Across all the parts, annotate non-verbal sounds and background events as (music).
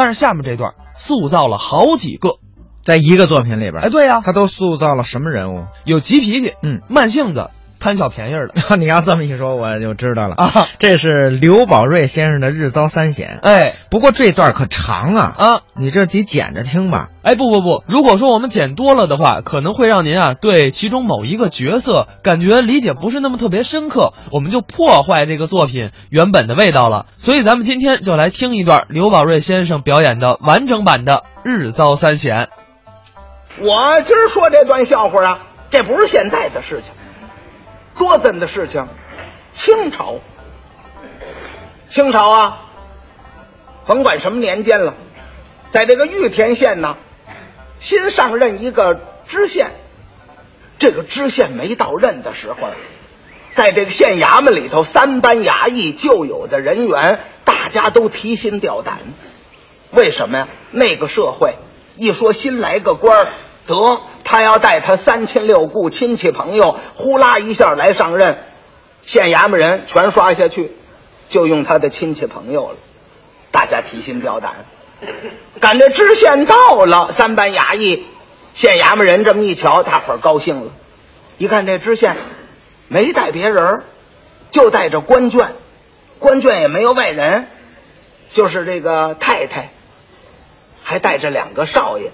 但是下面这段塑造了好几个。在一个作品里边，哎，对呀、他都塑造了什么人物？有急脾气，嗯，慢性子，贪小便宜儿的 (laughs) 你要这么一说，我就知道了啊。(laughs) 这是刘宝瑞先生的日遭三险。哎不过这段可长啊，啊，你这得剪着听吧。哎，不不不，如果说我们剪多了的话，可能会让您啊对其中某一个角色感觉理解不是那么特别深刻，我们就破坏这个作品原本的味道了。所以咱们今天就来听一段刘宝瑞先生表演的完整版的《日遭三险》。我今儿说这段笑话啊，这不是现在的事情，多真的事情。清朝，清朝啊，甭管什么年间了，在这个玉田县呢，新上任一个知县。这个知县没到任的时候，在这个县衙门里头，三班衙役旧有的人员，大家都提心吊胆。为什么呀？那个社会一说新来个官儿，得他要带他三亲六故、亲戚朋友，呼啦一下来上任，县衙门人全刷下去，就用他的亲戚朋友了。大家提心吊胆，赶这知县到了，三班衙役、县衙门人这么一瞧，大伙儿高兴了。一看这知县没带别人，就带着官眷，官眷也没有外人，就是这个太太。还带着两个少爷，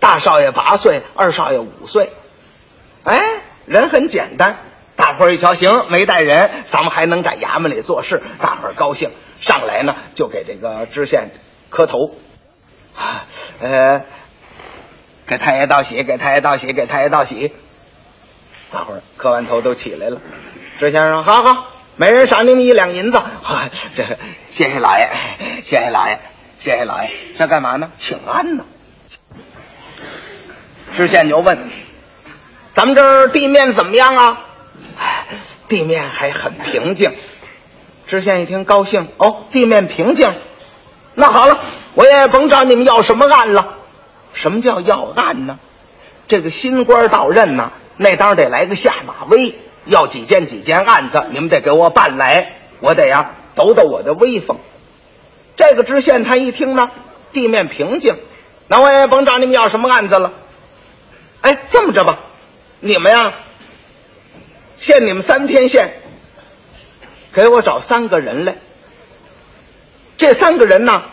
大少爷八岁，二少爷五岁。哎，人很简单。大伙儿一瞧，行，没带人，咱们还能在衙门里做事，大伙儿高兴。上来呢，就给这个知县磕头，呃，给太爷道喜，给太爷道喜，给太爷道喜。大伙儿磕完头都起来了。知县说：“好好，每人赏你们一两银子。啊”这谢谢老爷，谢谢老爷。谢谢老爷，这干嘛呢？请安呢。知县就问：“咱们这儿地面怎么样啊？”地面还很平静。知县一听高兴，哦，地面平静，那好了，我也甭找你们要什么案了。什么叫要案呢？这个新官到任呢，那当然得来个下马威，要几件几件案子，你们得给我办来，我得呀抖抖我的威风。这个知县他一听呢，地面平静，那我也甭找你们要什么案子了。哎，这么着吧，你们呀，限你们三天限，给我找三个人来。这三个人呢，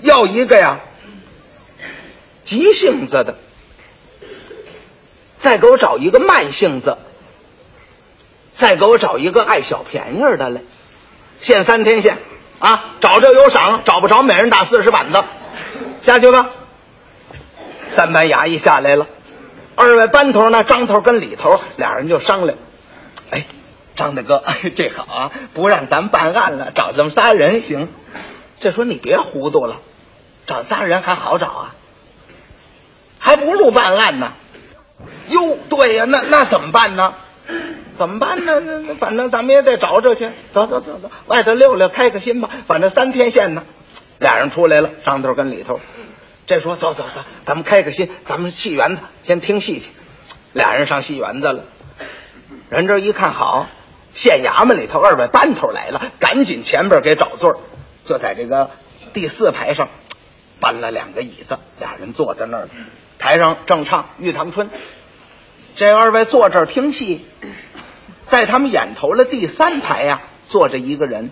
要一个呀，急性子的，再给我找一个慢性子，再给我找一个爱小便宜的来。限三天限。啊，找着有赏，找不着每人打四十板子，下去吧。三班衙役下来了，二位班头呢，张头跟李头俩人就商量。哎，张大哥，这好啊，不让咱办案了，找这么仨人行。这说你别糊涂了，找仨人还好找啊，还不如办案呢。哟，对呀，那那怎么办呢？怎么办呢？那那反正咱们也得找找去。走走走走，外头溜溜，开个心吧。反正三天线呢。俩人出来了，张头跟李头。这说走走走，咱们开个心，咱们戏园子先听戏去。俩人上戏园子了。人这一看好，县衙门里头二位班头来了，赶紧前边给找座就在这个第四排上搬了两个椅子，俩人坐在那儿。台上正唱《玉堂春》。这二位坐这儿听戏，在他们眼头的第三排呀、坐着一个人，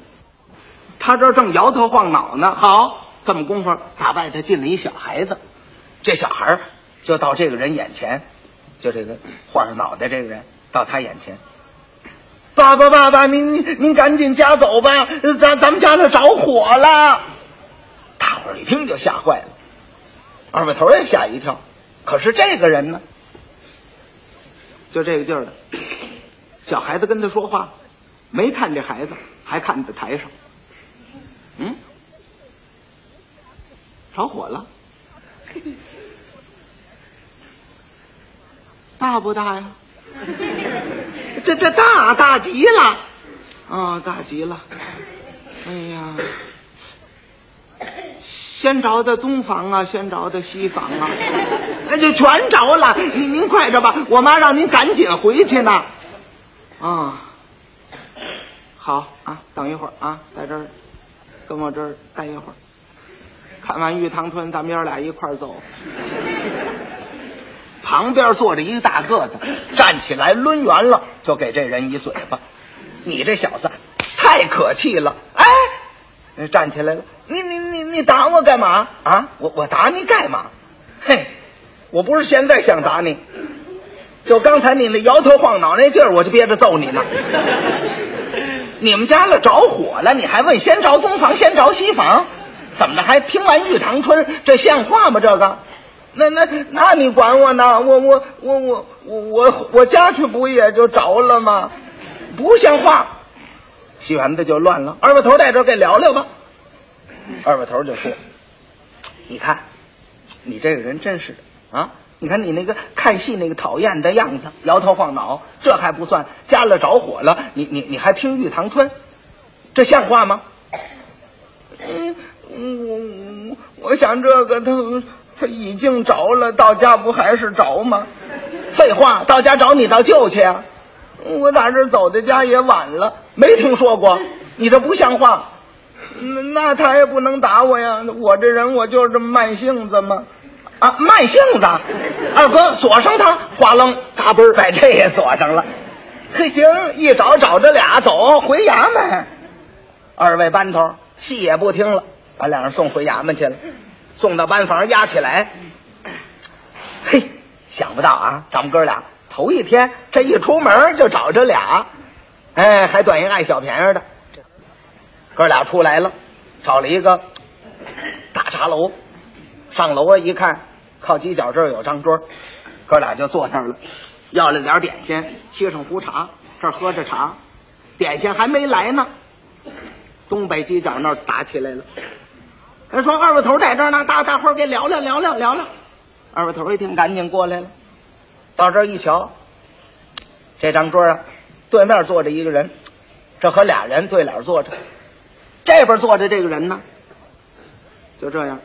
他这正摇头晃脑呢。好，这么功夫，打外头进了一小孩子，这小孩就到这个人眼前，就这个晃着脑袋这个人到他眼前，爸爸爸爸，您您您赶紧家走吧，咱咱们家那着火了。大伙儿一听就吓坏了，二位头也吓一跳。可是这个人呢？就这个劲儿的，小孩子跟他说话，没看这孩子，还看在台上。嗯，着火了，大不大呀？这这大大极了，啊，大极了！哎呀，先着的东房啊，先着的西房啊，那就全着了。您您快着吧，我妈让您赶紧回去呢。啊，好啊，等一会儿啊，在这儿跟我这儿待一会儿。看完玉堂春，咱们爷俩一块走。(laughs) 旁边坐着一个大个子，站起来抡圆了就给这人一嘴巴。你这小子太可气了！哎，站起来了，你你你你打我干嘛啊？我我打你干嘛？嘿，我不是现在想打你，就刚才你那摇头晃脑那劲儿，我就憋着揍你呢。(laughs) 你们家了着火了，你还问先着东房先着西房？怎么着还听完玉堂春？这像话吗？这个？那那那你管我呢？我我我我我我我家去不也就着了吗？不像话！戏园子就乱了。二把头在这儿给聊聊吧。二把头就说：“你看，你这个人真是的啊！你看你那个看戏那个讨厌的样子，摇头晃脑，这还不算，家了着火了，你你你还听玉堂春，这像话吗？”嗯，嗯我我想这个他他已经着了，到家不还是着吗？废话，到家找你到舅去啊！我打这走的家也晚了，没听说过，你这不像话。那那他也不能打我呀，我这人我就是这么慢性子嘛。啊，慢性子，二哥锁上他，哗楞，嘎嘣把这也锁上了。嘿，行，一找找着俩，走回衙门。二位班头戏也不听了，把两人送回衙门去了。送到班房压起来。嘿，想不到啊，咱们哥俩头一天这一出门就找这俩，哎，还短一爱小便宜的。哥俩出来了，找了一个大茶楼，上楼啊一看，靠犄角这儿有张桌，哥俩就坐那儿了，要了点点心，沏上壶茶，这儿喝着茶，点心还没来呢，东北犄角那儿打起来了。人说二位头在这儿呢，大大伙儿给聊聊聊聊聊聊。二位头一听，赶紧过来了，到这一瞧，这张桌啊，对面坐着一个人，这和俩人对脸坐着。这边坐着这个人呢，就这样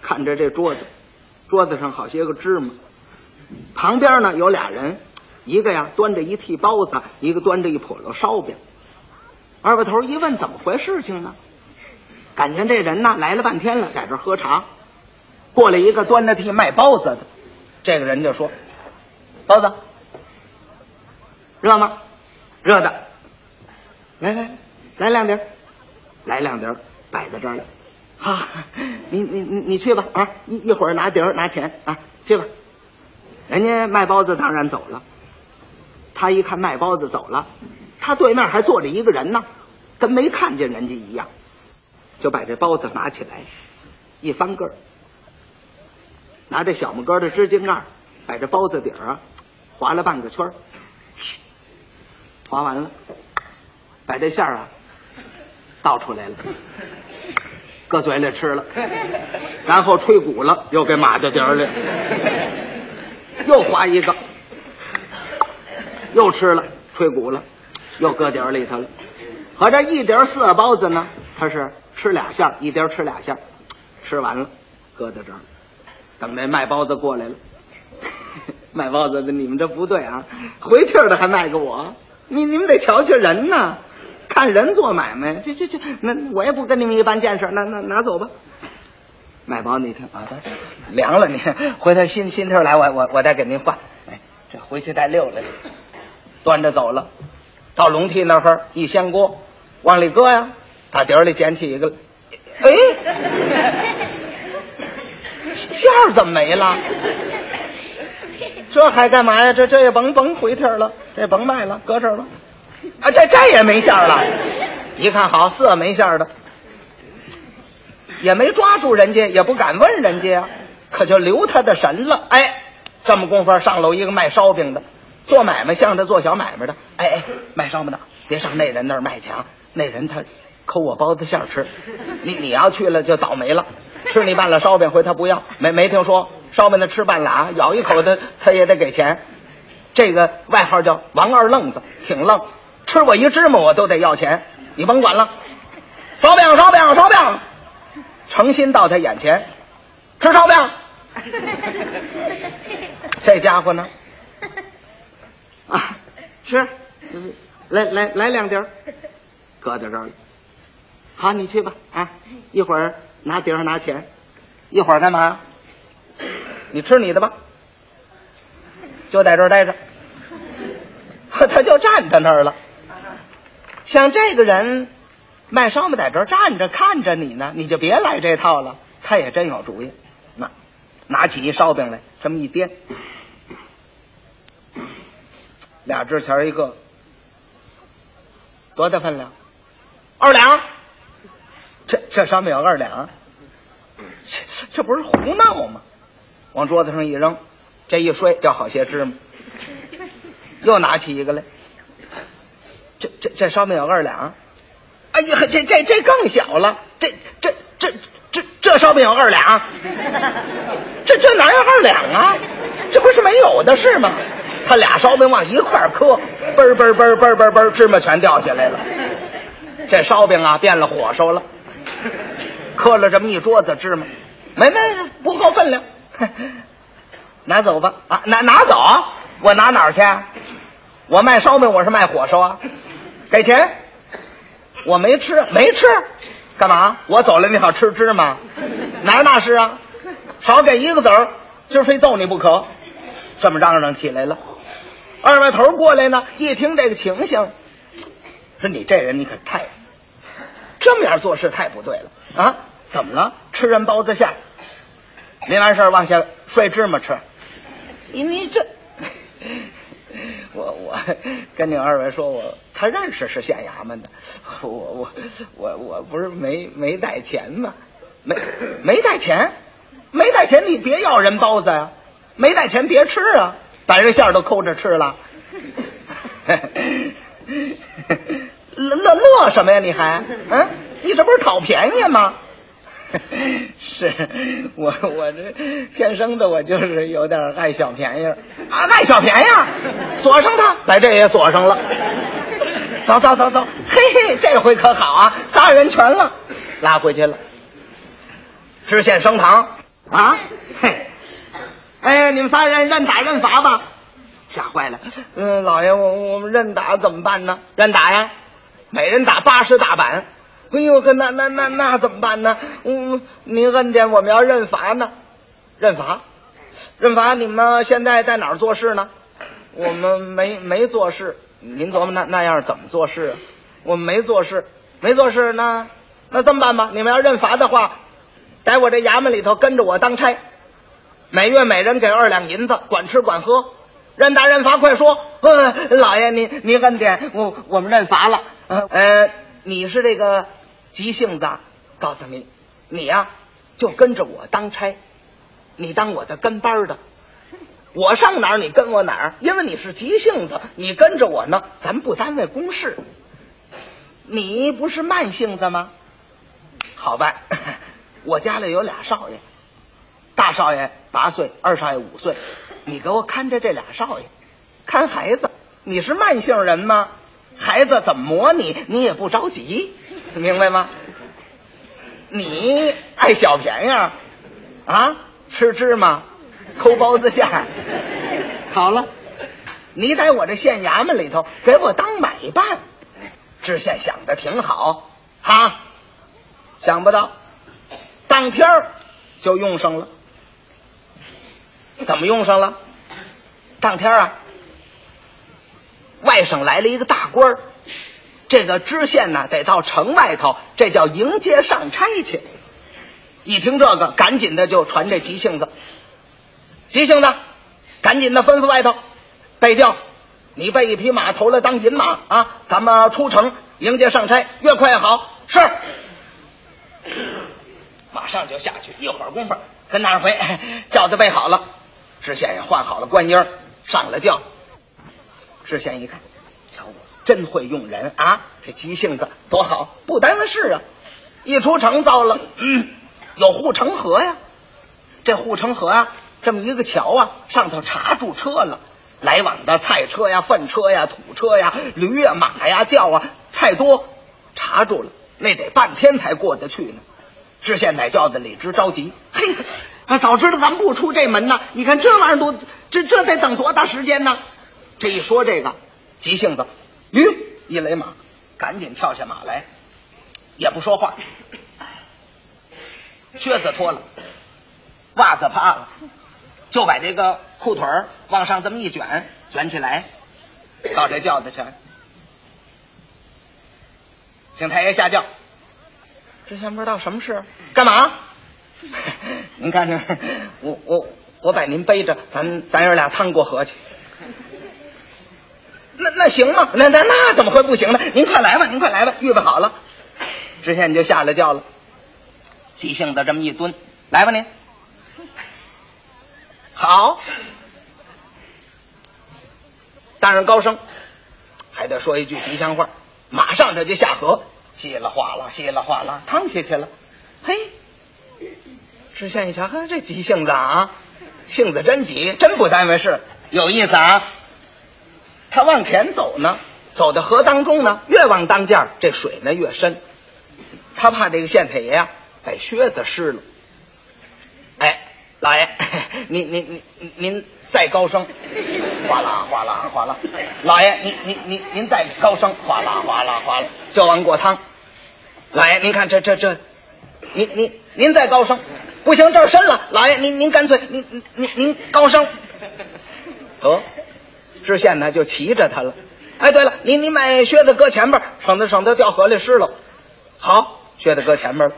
看着这桌子，桌子上好些个芝麻，旁边呢有俩人，一个呀端着一屉包子，一个端着一笸箩烧饼。二把头一问怎么回事情呢？感情这人呢来了半天了，在这喝茶，过来一个端着屉卖包子的，这个人就说：“包子热吗？热的，来来。”来两碟，来两碟，摆在这儿了。哈，你你你你去吧啊！一一会儿拿碟拿钱啊，去吧。人家卖包子当然走了。他一看卖包子走了，他对面还坐着一个人呢，跟没看见人家一样，就把这包子拿起来，一翻个儿，拿这小拇哥的支巾盖把这包子底儿啊划了半个圈儿，划完了，把这馅儿啊。倒出来了，搁嘴里吃了，然后吹鼓了，又给码在碟里，又划一个，又吃了，吹鼓了，又搁碟里头了。合着一碟四个包子呢，他是吃俩馅儿一碟吃俩馅儿吃完了，搁在这儿，等那卖包子过来了。(laughs) 卖包子的，你们这不对啊，回气的还卖给我，你你们得瞧瞧人呢。看人做买卖，这这这，那我也不跟你们一般见识，那那拿走吧。卖包子你听啊，凉了，你回头新新天来，我我我再给您换。哎，这回去带溜了，端着走了，到笼屉那儿一掀锅，往里搁呀，打碟里捡起一个，哎，馅儿怎么没了？这还干嘛呀？这这也甭甭回天了，这甭卖了，搁这儿吧。啊，这这也没馅儿了，一看好色没馅儿的，也没抓住人家，也不敢问人家呀，可就留他的神了。哎，这么功夫上楼一个卖烧饼的，做买卖向着做小买卖的。哎哎，卖烧饼的，别上那人那儿卖去啊，那人他抠我包子馅吃，你你要去了就倒霉了，吃你半拉烧饼回他不要，没没听说烧饼的吃半拉，咬一口他他也得给钱。这个外号叫王二愣子，挺愣。吃我一芝麻，我都得要钱，你甭管了。烧饼，烧饼，烧饼，诚心到他眼前吃烧饼。(laughs) 这家伙呢？啊，吃，来来来两碟，搁在这儿了。好，你去吧。啊，一会儿拿碟儿拿钱，一会儿干嘛？你吃你的吧，就在这儿待着。(laughs) 他就站在那儿了。像这个人卖烧饼在这儿站着看着你呢，你就别来这套了。他也真有主意，那拿起一烧饼来，这么一颠，俩值钱一个，多大分量？二两。这这烧饼有二两，这这不是胡闹吗？往桌子上一扔，这一摔掉好些芝麻。又拿起一个来，这这这烧饼有二两。哎呀，这这这更小了，这这这这这烧饼有二两，这这哪有二两啊？这不是没有的事吗？他俩烧饼往一块磕，嘣嘣嘣嘣嘣嘣，芝麻全掉下来了。这烧饼啊变了火烧了，磕了这么一桌子芝麻，没没不够分量，(laughs) 拿走吧。啊拿拿走，我拿哪儿去？我卖烧饼，我是卖火烧啊，给钱，我没吃没吃，干嘛？我走了你好吃芝麻，哪那是啊？少给一个子儿，今儿非揍你不可。这么嚷嚷起来了，二外头过来呢，一听这个情形，说你这人你可太这么样做事太不对了啊！怎么了？吃人包子馅，没完事儿往下摔芝麻吃，你你这。(laughs) 我我跟你二位说，我他认识是县衙门的，我我我我不是没没带钱吗？没没带钱，没带钱，你别要人包子呀！没带钱别吃啊，把这馅儿都抠着吃了。(laughs) 乐乐什么呀？你还嗯？你这不是讨便宜吗？(laughs) 是我我这天生的我就是有点爱小便宜啊，爱小便宜，锁上它，把这也锁上了。走走走走，嘿嘿，这回可好啊，仨人全了，拉回去了。知县升堂啊，嘿，哎，你们仨人认打认罚吧。吓坏了，嗯，老爷，我我们认打怎么办呢？认打呀，每人打八十大板。哎呦，那那那那怎么办呢？嗯，您恩典，我们要认罚呢，认罚，认罚。你们现在在哪儿做事呢？我们没没做事。您琢磨那那样怎么做事啊？我们没做事，没做事。那那这么办吧？你们要认罚的话，在我这衙门里头跟着我当差，每月每人给二两银子，管吃管喝。认打认罚，快说！嗯，老爷，您您恩典，我我们认罚了。呃，你是这个。急性子，告诉你，你呀就跟着我当差，你当我的跟班的，我上哪儿你跟我哪儿，因为你是急性子，你跟着我呢，咱不单位公事。你不是慢性子吗？好办，(laughs) 我家里有俩少爷，大少爷八岁，二少爷五岁，你给我看着这俩少爷，看孩子。你是慢性人吗？孩子怎么磨你，你也不着急。明白吗？你爱小便宜啊？吃芝麻，抠包子馅。好了，你在我这县衙门里头给我当买办，知县想的挺好哈。想不到当天就用上了，怎么用上了？当天啊，外省来了一个大官儿。这个知县呢，得到城外头，这叫迎接上差去。一听这个，赶紧的就传这急性子，急性子，赶紧的吩咐外头备轿，你备一匹马头来当银马啊！咱们出城迎接上差，越快越好。是，马上就下去，一会儿功夫跟那儿回，(laughs) 轿子备好了，知县也换好了官衣，上了轿。知县一看。瞧真会用人啊！这急性子多好，不耽误事啊！一出城，糟了，嗯，有护城河呀。这护城河啊，这么一个桥啊，上头查住车了，来往的菜车呀、粪车呀、土车呀、驴呀、马呀、轿啊，太多，查住了，那得半天才过得去呢。知县在轿子里直着急，嘿，早知道咱不出这门呢。你看这玩意儿多，这这得等多大时间呢？这一说这个急性子。吁，一勒马，赶紧跳下马来，也不说话，靴子脱了，袜子趴了，就把这个裤腿儿往上这么一卷，卷起来，到这轿子去，请太爷下轿。之前不知道什么事，干嘛？(laughs) 您看这，我我我把您背着，咱咱爷俩趟过河去。那那行吗？那那那怎么会不行呢？您快来吧，您快来吧，预备好了。知县就下了轿了，即兴的这么一蹲，来吧您。好，大人高升，还得说一句吉祥话，马上这就下河，稀里哗啦，稀里哗啦，趟下去了。嘿，知县一瞧，呵，这急性子啊，性子真急，真不耽误事，有意思啊。他往前走呢，走到河当中呢，越往当间这水呢越深。他怕这个县太爷呀、把靴子湿了。哎，老爷，您您您您再高升，哗啦哗啦哗啦。老爷，您您您您再高升，哗啦哗啦哗啦，浇完过汤。老爷，您看这这这，您您您再高升，不行，这儿深了。老爷，您您干脆您您您您高升。得，知县呢就骑着他了。哎，对了，您您把靴子搁前边儿，省得省得掉河里湿了。好，靴子搁前边了。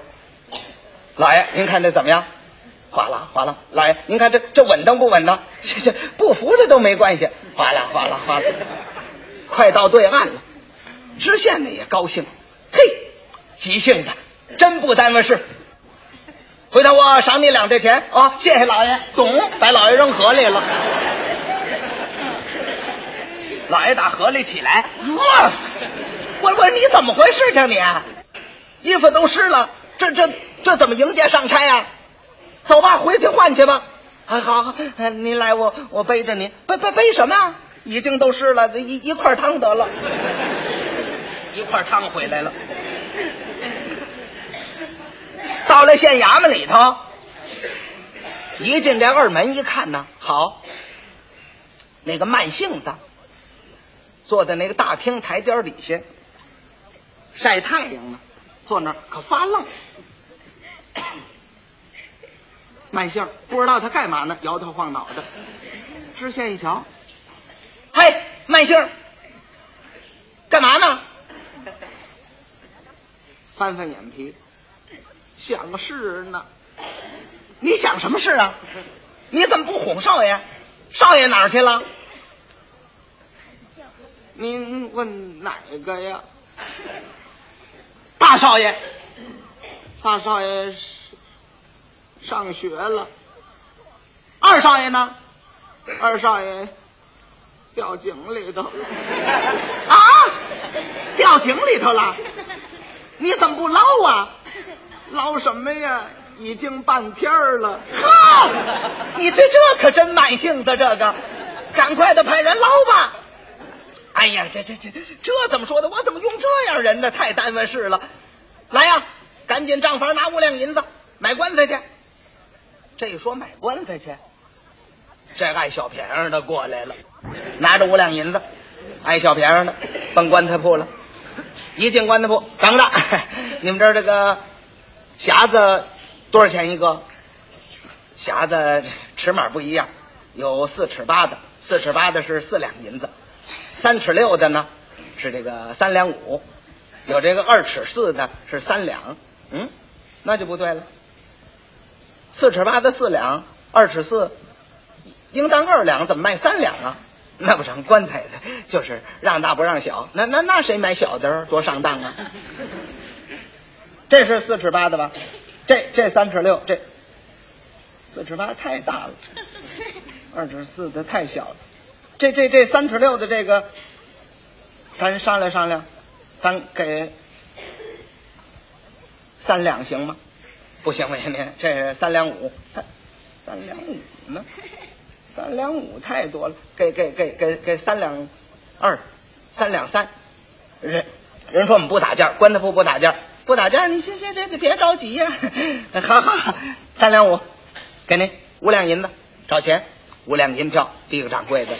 老爷，您看这怎么样？哗啦哗啦，老爷，您看这这稳当不稳当？(laughs) 这这不扶着都没关系。哗啦哗啦哗啦，快到对岸了。知县呢也高兴，嘿，急性子，真不耽误事。回头我赏你两这钱啊！谢谢老爷，懂，把老爷扔河里了。老爷打河里起来，哇！我我你怎么回事情你？衣服都湿了，这这这怎么迎接上差呀、走吧，回去换去吧。啊，好，好呃您来，我我背着您，背背背什么呀？已经都湿了，一一块儿汤得了，(laughs) 一块儿汤回来了。到了县衙门里头，一进这二门一看呢，好，那个慢性子坐在那个大厅台阶底下晒太阳呢，坐那儿可发愣。慢性不知道他干嘛呢，摇头晃脑的。知县一瞧，嘿，慢性，干嘛呢？翻翻眼皮，想事呢。你想什么事啊？你怎么不哄少爷？少爷哪儿去了？您问哪个呀？大少爷，大少爷是上学了。二少爷呢？二少爷掉井里头。(laughs) 啊！掉井里头了？你怎么不捞啊？捞什么呀？已经半天了。哈！你这这可真慢性子，这个，赶快的派人捞吧。哎呀，这这这这怎么说的？我怎么用这样人呢？太耽误事了。来呀，赶紧账房拿五两银子买棺材去。这一说买棺材去，这爱小便宜的过来了，拿着五两银子，爱小便宜的奔棺材铺了。一进棺材铺，等着，(laughs) 你们这儿这个匣子多少钱一个？匣子尺码不一样，有四尺八的，四尺八的是四两银子，三尺六的呢是这个三两五，有这个二尺四的是三两。嗯，那就不对了。四尺八的四两，二尺四，应当二两，怎么卖三两啊？那不成，棺材的就是让大不让小，那那那谁买小的多上当啊？这是四尺八的吧？这这三尺六，这四尺八太大了，二尺四的太小了。这这这三尺六的这个，咱商量商量，咱给三两行吗？不行不行，您这是三两五，三三两五呢？三两五太多了，给给给给给三两二，三两三。人人说我们不打架，棺材铺不打架，不打架，你行行，这这别着急呀、(laughs) 好好好，三两五，给您五两银子，找钱，五两银票递给掌柜的。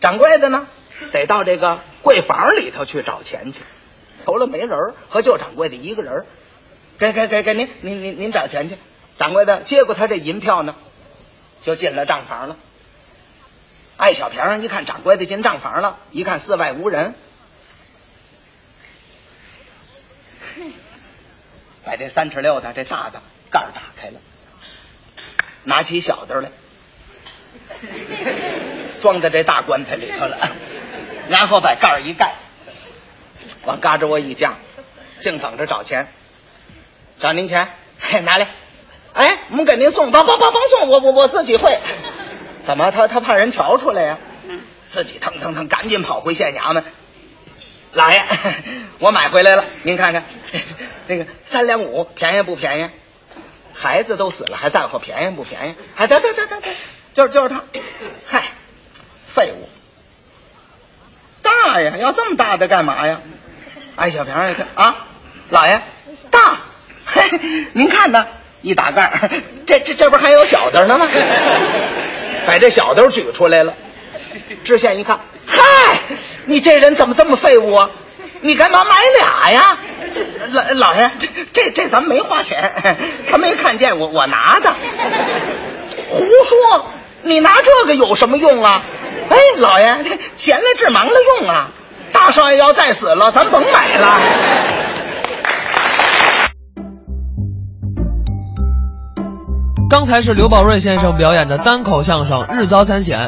掌柜的呢，得到这个柜房里头去找钱去。除了没人，和旧掌柜的一个人。给给给给您您您您找钱去。掌柜的接过他这银票呢，就进了账房了。艾小平一看掌柜的进账房了，一看四外无人，把这三尺六的这大的盖打开了，拿起小的来，装在这大棺材里头了，然后把盖儿一盖，往嘎吱窝一降，净等着找钱。找您钱，嘿，拿来。哎，我们给您送，甭甭甭甭送，我我我自己会。怎么他他怕人瞧出来呀？自己腾腾腾赶紧跑回县衙门。老爷，(laughs) 我买回来了，您看看，那个三两五，便宜不便宜？孩子都死了，还在乎便宜不便宜？哎，得得得得得，就是就是他，嗨，废物，大呀，要这么大的干嘛呀？哎，小平一看啊，老爷大，嘿，您看呢？一打盖儿，这这这不还有小的呢吗？把这小的举出来了。知县一看，嗨，你这人怎么这么废物啊？你干嘛买俩呀？老老爷，这这这咱们没花钱，他没看见我我拿的。胡说！你拿这个有什么用啊？哎，老爷，这闲了治忙了用啊！大少爷要再死了，咱甭买了。刚才是刘宝瑞先生表演的单口相声《日遭三险》。